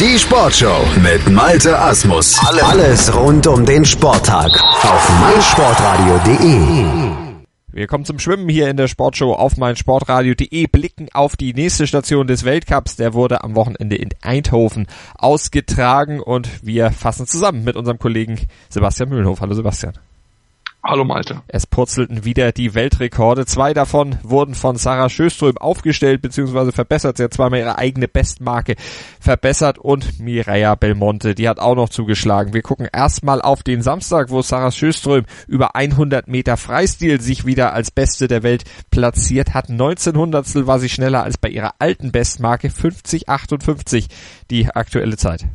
Die Sportshow mit Malte Asmus. Alles rund um den Sporttag auf meinsportradio.de. Wir kommen zum Schwimmen hier in der Sportshow auf meinsportradio.de, blicken auf die nächste Station des Weltcups. Der wurde am Wochenende in Eindhoven ausgetragen und wir fassen zusammen mit unserem Kollegen Sebastian Mühlenhof. Hallo Sebastian. Hallo Malte. Es purzelten wieder die Weltrekorde. Zwei davon wurden von Sarah Schöström aufgestellt bzw. verbessert. Sie hat zweimal ihre eigene Bestmarke verbessert und Mireia Belmonte, die hat auch noch zugeschlagen. Wir gucken erstmal auf den Samstag, wo Sarah Schöström über 100 Meter Freistil sich wieder als Beste der Welt platziert hat. 1900 war sie schneller als bei ihrer alten Bestmarke 50,58 die aktuelle Zeit.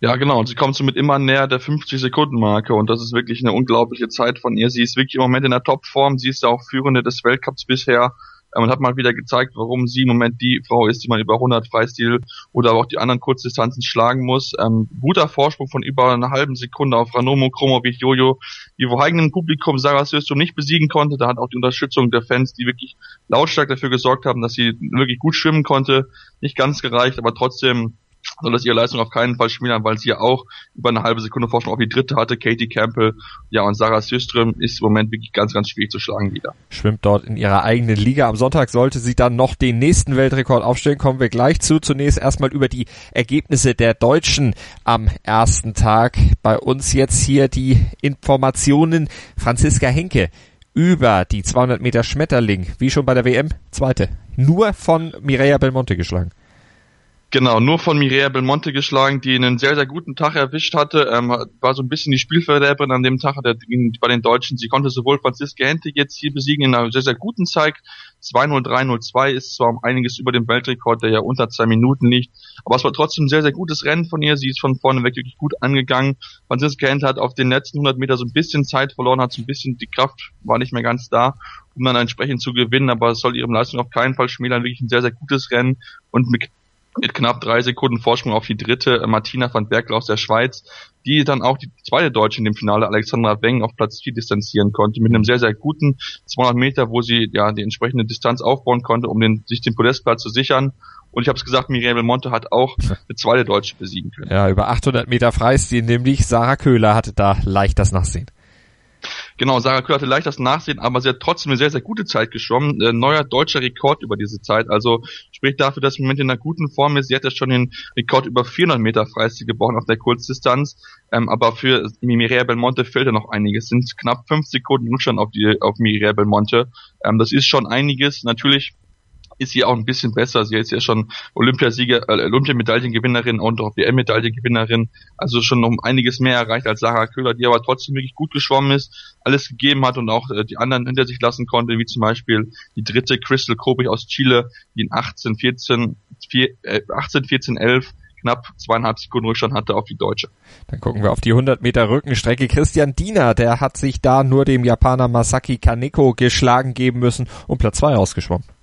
Ja, genau. Und sie kommt somit immer näher der 50-Sekunden-Marke und das ist wirklich eine unglaubliche Zeit von ihr. Sie ist wirklich im Moment in der Topform. Sie ist ja auch Führende des Weltcups bisher und ähm, hat mal wieder gezeigt, warum sie im Moment die Frau ist, die man über 100 Freistil oder auch die anderen Kurzdistanzen schlagen muss. Ähm, guter Vorsprung von über einer halben Sekunde auf Ranomo Kromovic Jojo, die vor eigenem Publikum Sarah Systrom nicht besiegen konnte. Da hat auch die Unterstützung der Fans, die wirklich lautstark dafür gesorgt haben, dass sie wirklich gut schwimmen konnte, nicht ganz gereicht, aber trotzdem soll das ihre Leistung auf keinen Fall schmälern, weil sie ja auch über eine halbe Sekunde Forschung auf die dritte hatte, Katie Campbell. Ja, und Sarah Syström ist im Moment wirklich ganz, ganz schwierig zu schlagen wieder. Schwimmt dort in ihrer eigenen Liga. Am Sonntag sollte sie dann noch den nächsten Weltrekord aufstellen. Kommen wir gleich zu. Zunächst erstmal über die Ergebnisse der Deutschen am ersten Tag. Bei uns jetzt hier die Informationen. Franziska Henke über die 200 Meter Schmetterling, wie schon bei der WM, zweite. Nur von Mireia Belmonte geschlagen. Genau, nur von Mireia Belmonte geschlagen, die einen sehr, sehr guten Tag erwischt hatte. Ähm, war so ein bisschen die Spielverderberin an dem Tag der, bei den Deutschen. Sie konnte sowohl Franziska Hente jetzt hier besiegen in einer sehr, sehr guten Zeit. 2.03.02 ist zwar um einiges über dem Weltrekord, der ja unter zwei Minuten liegt, aber es war trotzdem ein sehr, sehr gutes Rennen von ihr. Sie ist von vorne weg wirklich gut angegangen. Franziska Hente hat auf den letzten 100 Meter so ein bisschen Zeit verloren, hat so ein bisschen, die Kraft war nicht mehr ganz da, um dann entsprechend zu gewinnen, aber es soll ihrem Leistung auf keinen Fall schmälern. Wirklich ein sehr, sehr gutes Rennen und mit mit knapp drei Sekunden Vorsprung auf die dritte äh, Martina van Berkel aus der Schweiz, die dann auch die zweite Deutsche in dem Finale Alexandra Weng auf Platz 4 distanzieren konnte mit einem sehr, sehr guten 200 Meter, wo sie ja die entsprechende Distanz aufbauen konnte, um den, sich den Podestplatz zu sichern. Und ich habe es gesagt, Miriam Belmonte hat auch eine zweite Deutsche besiegen können. Ja, über 800 Meter Freistil, nämlich Sarah Köhler hatte da leicht das Nachsehen. Genau, Sarah Köhler hatte leicht das Nachsehen, aber sie hat trotzdem eine sehr, sehr gute Zeit geschwommen. Äh, neuer deutscher Rekord über diese Zeit. Also spricht dafür, dass sie im Moment in einer guten Form ist. Sie hat ja schon den Rekord über 400 Meter Freistil gebrochen auf der Kurzdistanz. Ähm, aber für Mireia Belmonte fehlt ja noch einiges. Es sind knapp fünf Sekunden Rückstand auf, die, auf Mireia Belmonte. Ähm, das ist schon einiges. Natürlich ist sie auch ein bisschen besser. Sie ist ja schon Olympiasieger, äh, Olympiamedaillengewinnerin und auch WM-Medaillengewinnerin. Also schon um einiges mehr erreicht als Sarah Köhler, die aber trotzdem wirklich gut geschwommen ist, alles gegeben hat und auch äh, die anderen hinter sich lassen konnte, wie zum Beispiel die dritte Crystal Kobich aus Chile, die in 18, 14, 4, äh, 18, 14, 11 knapp zweieinhalb Sekunden Rückstand hatte auf die Deutsche. Dann gucken wir auf die 100 Meter Rückenstrecke. Christian Diener, der hat sich da nur dem Japaner Masaki Kaneko geschlagen geben müssen und Platz zwei ausgeschwommen.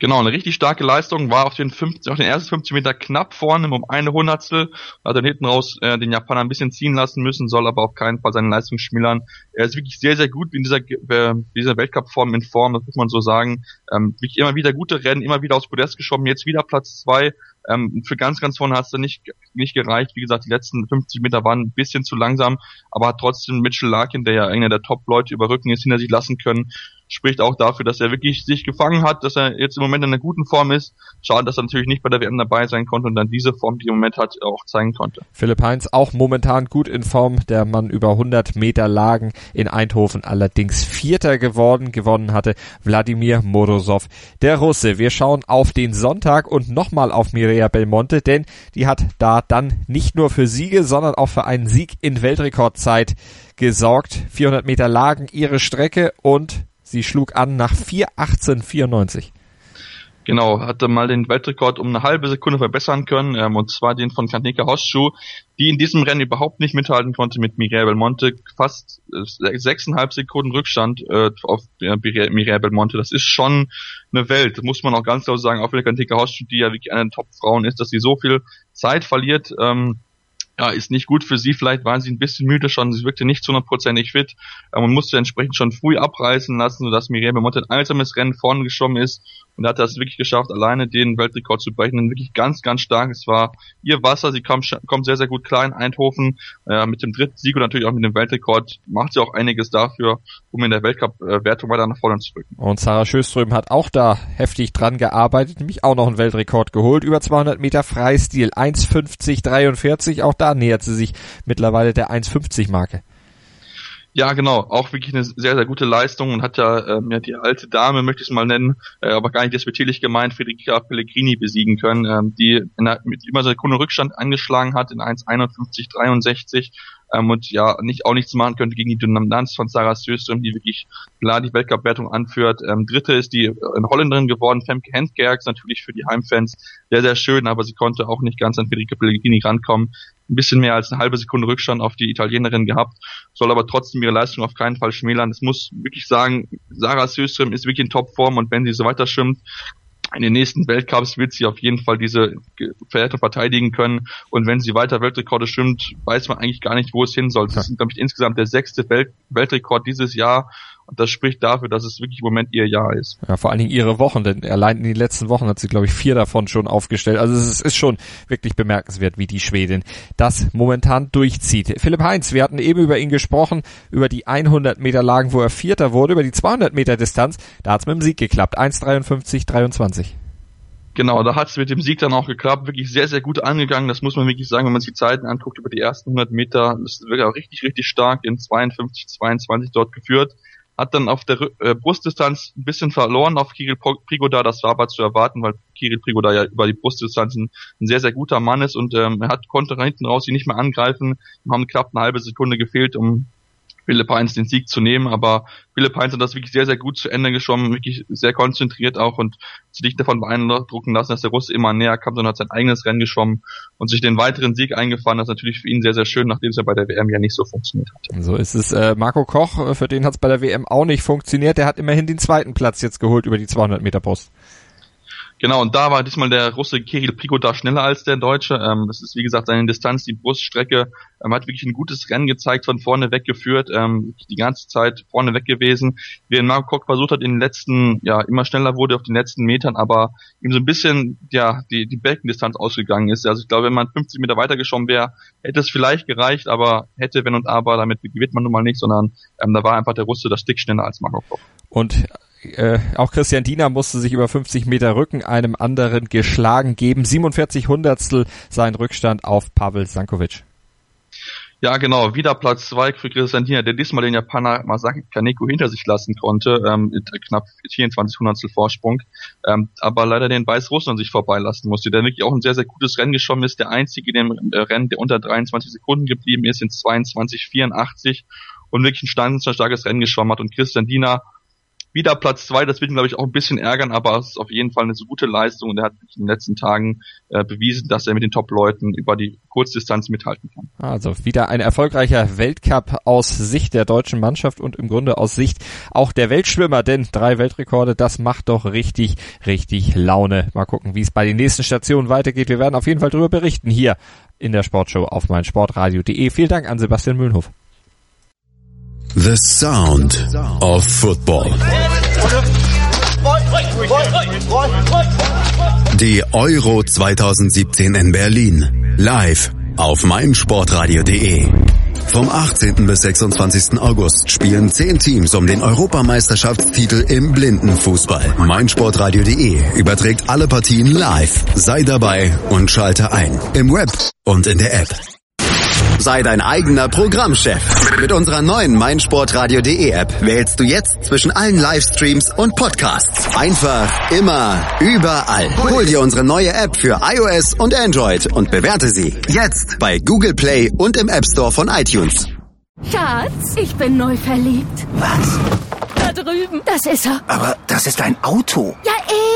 Genau, eine richtig starke Leistung, war auf den, 50, auf den ersten 50 Meter knapp vorne um eine Hundertstel, hat dann hinten raus äh, den Japaner ein bisschen ziehen lassen müssen, soll aber auf keinen Fall seine Leistung schmälern. Er ist wirklich sehr, sehr gut in dieser, äh, dieser Weltcup-Form in Form, das muss man so sagen. Ähm, wirklich immer wieder gute Rennen, immer wieder aufs Podest geschoben, jetzt wieder Platz zwei. Ähm, für ganz, ganz vorne hat es dann nicht, nicht gereicht. Wie gesagt, die letzten 50 Meter waren ein bisschen zu langsam, aber hat trotzdem Mitchell Larkin, der ja einer der Top-Leute über Rücken ist, hinter sich lassen können spricht auch dafür, dass er wirklich sich gefangen hat, dass er jetzt im Moment in einer guten Form ist. Schade, dass er natürlich nicht bei der WM dabei sein konnte und dann diese Form, die er im Moment hat, auch zeigen konnte. Philipp Heinz auch momentan gut in Form, der Mann über 100 Meter Lagen in Eindhoven allerdings Vierter geworden, gewonnen hatte Wladimir Morozov, der Russe. Wir schauen auf den Sonntag und nochmal auf Mireia Belmonte, denn die hat da dann nicht nur für Siege, sondern auch für einen Sieg in Weltrekordzeit gesorgt. 400 Meter Lagen ihre Strecke und Sie schlug an nach 4.18.94. Genau, hatte mal den Weltrekord um eine halbe Sekunde verbessern können, ähm, und zwar den von Kanika Hosschuh, die in diesem Rennen überhaupt nicht mithalten konnte mit Miguel Belmonte. Fast äh, sechseinhalb Sekunden Rückstand äh, auf äh, Miguel Belmonte. Das ist schon eine Welt, muss man auch ganz klar sagen, auch für Kanika Hosschuh, die ja wirklich eine der Top-Frauen ist, dass sie so viel Zeit verliert. Ähm, ja, ist nicht gut für sie. Vielleicht waren sie ein bisschen müde schon. Sie wirkte nicht zu hundertprozentig fit. Man musste entsprechend schon früh abreißen lassen, sodass Miriam Monte ein einsames Rennen vorne geschwommen ist und hat das wirklich geschafft, alleine den Weltrekord zu brechen. Wirklich ganz, ganz stark. Es war ihr Wasser, sie kommt, kommt sehr, sehr gut klar in Eindhoven. Äh, mit dem dritten Sieg und natürlich auch mit dem Weltrekord macht sie auch einiges dafür, um in der Weltcup-Wertung weiter nach vorne zu rücken. Und Sarah Schöström hat auch da heftig dran gearbeitet, nämlich auch noch einen Weltrekord geholt. Über 200 Meter Freistil, 1,50,43. Auch da nähert sie sich mittlerweile der 1,50 Marke. Ja, genau, auch wirklich eine sehr, sehr gute Leistung und hat ja, ähm, ja die alte Dame, möchte ich es mal nennen, äh, aber gar nicht despektierlich gemeint, Federica Pellegrini besiegen können, ähm, die in einer, mit immer Sekunden Rückstand angeschlagen hat in 1,51,63 ähm, und ja nicht auch nichts machen könnte gegen die Dominanz von Sarah Söström, die wirklich klar die Weltcup-Wertung anführt. Ähm, Dritte ist die äh, Holländerin geworden, Femke Hentgerks, natürlich für die Heimfans sehr, sehr schön, aber sie konnte auch nicht ganz an Federica Pellegrini rankommen ein bisschen mehr als eine halbe Sekunde Rückstand auf die Italienerin gehabt, soll aber trotzdem ihre Leistung auf keinen Fall schmälern. Es muss wirklich sagen, Sarah Söström ist wirklich in Topform und wenn sie so weiter schwimmt, in den nächsten Weltcups wird sie auf jeden Fall diese Verhältnisse verteidigen können. Und wenn sie weiter Weltrekorde schwimmt, weiß man eigentlich gar nicht, wo es hin soll. Das ist, glaube ich, insgesamt der sechste Welt Weltrekord dieses Jahr. Und das spricht dafür, dass es wirklich im Moment ihr Jahr ist. Ja, vor allen Dingen ihre Wochen, denn allein in den letzten Wochen hat sie, glaube ich, vier davon schon aufgestellt. Also es ist schon wirklich bemerkenswert, wie die Schwedin das momentan durchzieht. Philipp Heinz, wir hatten eben über ihn gesprochen, über die 100 Meter Lagen, wo er Vierter wurde, über die 200 Meter Distanz. Da hat es mit dem Sieg geklappt. 1,53, 23. Genau, da hat es mit dem Sieg dann auch geklappt, wirklich sehr, sehr gut angegangen, das muss man wirklich sagen, wenn man sich die Zeiten anguckt über die ersten 100 Meter, das ist wirklich auch richtig, richtig stark in 52, 22 dort geführt hat dann auf der äh, Brustdistanz ein bisschen verloren auf Kirill Prigoda, das war aber zu erwarten, weil Kirill Prigoda ja über die Brustdistanz ein, ein sehr, sehr guter Mann ist. Und ähm, er hat, konnte hinten raus ihn nicht mehr angreifen, ihm haben knapp eine halbe Sekunde gefehlt, um Heinz den Sieg zu nehmen, aber Heinz hat das wirklich sehr, sehr gut zu Ende geschwommen, wirklich sehr konzentriert auch und sich nicht davon beeindrucken lassen, dass der Russe immer näher kam, sondern hat sein eigenes Rennen geschwommen und sich den weiteren Sieg eingefahren. Das ist natürlich für ihn sehr, sehr schön, nachdem es ja bei der WM ja nicht so funktioniert hat. So ist es. Äh, Marco Koch, äh, für den hat es bei der WM auch nicht funktioniert. Der hat immerhin den zweiten Platz jetzt geholt über die 200 Meter Post. Genau, und da war diesmal der Russe Kirill Prigota schneller als der Deutsche. Ähm, das ist, wie gesagt, seine Distanz, die Bruststrecke. Ähm, hat wirklich ein gutes Rennen gezeigt, von vorne weggeführt, ähm, die ganze Zeit vorne weg gewesen. Während Marco Koch versucht hat, in den letzten, ja, immer schneller wurde auf den letzten Metern, aber ihm so ein bisschen, ja, die, die Beckendistanz ausgegangen ist. Also ich glaube, wenn man 50 Meter weiter geschoben wäre, hätte es vielleicht gereicht, aber hätte, wenn und aber, damit gewinnt man nun mal nicht, sondern ähm, da war einfach der Russe das Stück schneller als Marco Koch. Und äh, auch Christian Diener musste sich über 50 Meter Rücken einem anderen geschlagen geben. 47 Hundertstel sein Rückstand auf Pavel Sankovic. Ja, genau, wieder Platz zwei für Christian Diener, der diesmal den Japaner Masaki Kaneko hinter sich lassen konnte, ähm, mit knapp 24 Hundertstel Vorsprung, ähm, aber leider den Weißrussen an sich vorbeilassen musste, der wirklich auch ein sehr, sehr gutes Rennen geschwommen ist, der einzige in dem äh, Rennen, der unter 23 Sekunden geblieben ist, in 22, 84 und wirklich ein starkes Rennen geschwommen hat und Christian Diener wieder Platz zwei, das wird ihn, glaube ich, auch ein bisschen ärgern, aber es ist auf jeden Fall eine so gute Leistung und er hat in den letzten Tagen äh, bewiesen, dass er mit den Top-Leuten über die Kurzdistanz mithalten kann. Also wieder ein erfolgreicher Weltcup aus Sicht der deutschen Mannschaft und im Grunde aus Sicht auch der Weltschwimmer, denn drei Weltrekorde, das macht doch richtig, richtig Laune. Mal gucken, wie es bei den nächsten Stationen weitergeht. Wir werden auf jeden Fall darüber berichten hier in der Sportshow auf meinsportradio.de. Vielen Dank an Sebastian Mühlenhof. The Sound of Football. Die Euro 2017 in Berlin. Live auf meinsportradio.de. Vom 18. bis 26. August spielen 10 Teams um den Europameisterschaftstitel im Blindenfußball. meinsportradio.de überträgt alle Partien live. Sei dabei und schalte ein. Im Web und in der App. Sei dein eigener Programmchef. Mit unserer neuen meinsportradio.de App wählst du jetzt zwischen allen Livestreams und Podcasts. Einfach, immer, überall. Hol dir unsere neue App für iOS und Android und bewerte sie jetzt bei Google Play und im App Store von iTunes. Schatz, ich bin neu verliebt. Was? Da drüben. Das ist er. Aber das ist ein Auto. Ja,